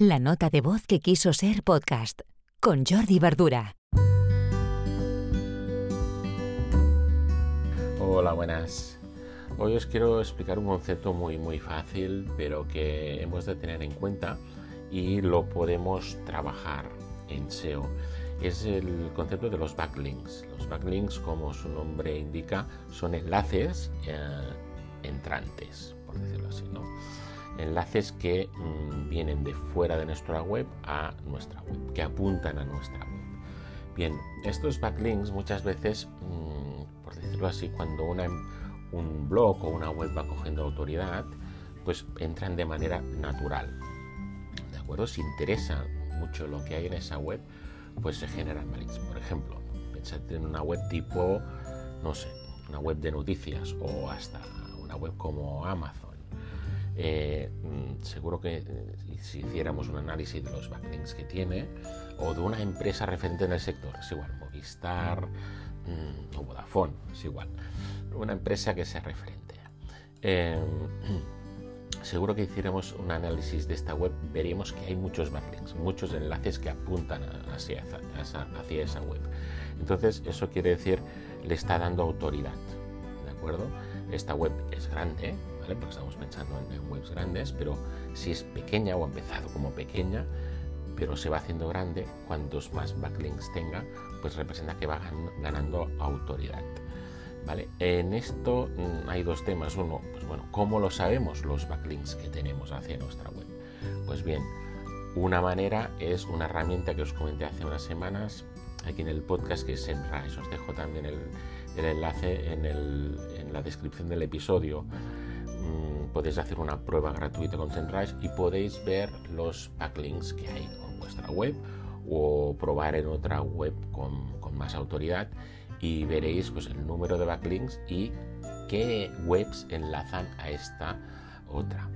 La nota de voz que quiso ser podcast con Jordi Verdura. Hola, buenas. Hoy os quiero explicar un concepto muy muy fácil, pero que hemos de tener en cuenta y lo podemos trabajar en SEO. Es el concepto de los backlinks. Los backlinks, como su nombre indica, son enlaces eh, entrantes, por decirlo así, ¿no? Enlaces que mm, vienen de fuera de nuestra web a nuestra web, que apuntan a nuestra web. Bien, estos backlinks muchas veces, mm, por decirlo así, cuando un blog o una web va cogiendo autoridad, pues entran de manera natural. ¿De acuerdo? Si interesa mucho lo que hay en esa web, pues se generan backlinks. Por ejemplo, pensad en una web tipo, no sé, una web de noticias o hasta una web como Amazon eh, mm, seguro que eh, si hiciéramos un análisis de los backlinks que tiene o de una empresa referente en el sector, es igual, Movistar mm, o Vodafone, es igual, una empresa que sea referente. Em, seguro que hiciéramos un análisis de esta web, veríamos que hay muchos backlinks, muchos enlaces que apuntan hacia, hacia esa web. Entonces, eso quiere decir, le está dando autoridad, ¿de acuerdo? Esta web es grande, porque estamos pensando en, webs grandes, pero si es pequeña o ha empezado como pequeña, pero se va haciendo grande, cuantos más backlinks tenga, pues representa que va ganando autoridad. ¿Vale? En esto mm, hay dos temas. Uno, pues bueno, ¿cómo lo sabemos los backlinks que tenemos hacia nuestra web? Pues bien, una manera es una herramienta que os comenté hace unas semanas aquí en el podcast que es SEMrush. Os dejo también el, enlace en, en, la descripción del episodio. Podéis hacer una prueba gratuita con SEMrush y podéis ver los backlinks que hay en vuestra web o probar en otra web con, más autoridad y veréis pues, el número de backlinks y qué webs enlazan a esta otra.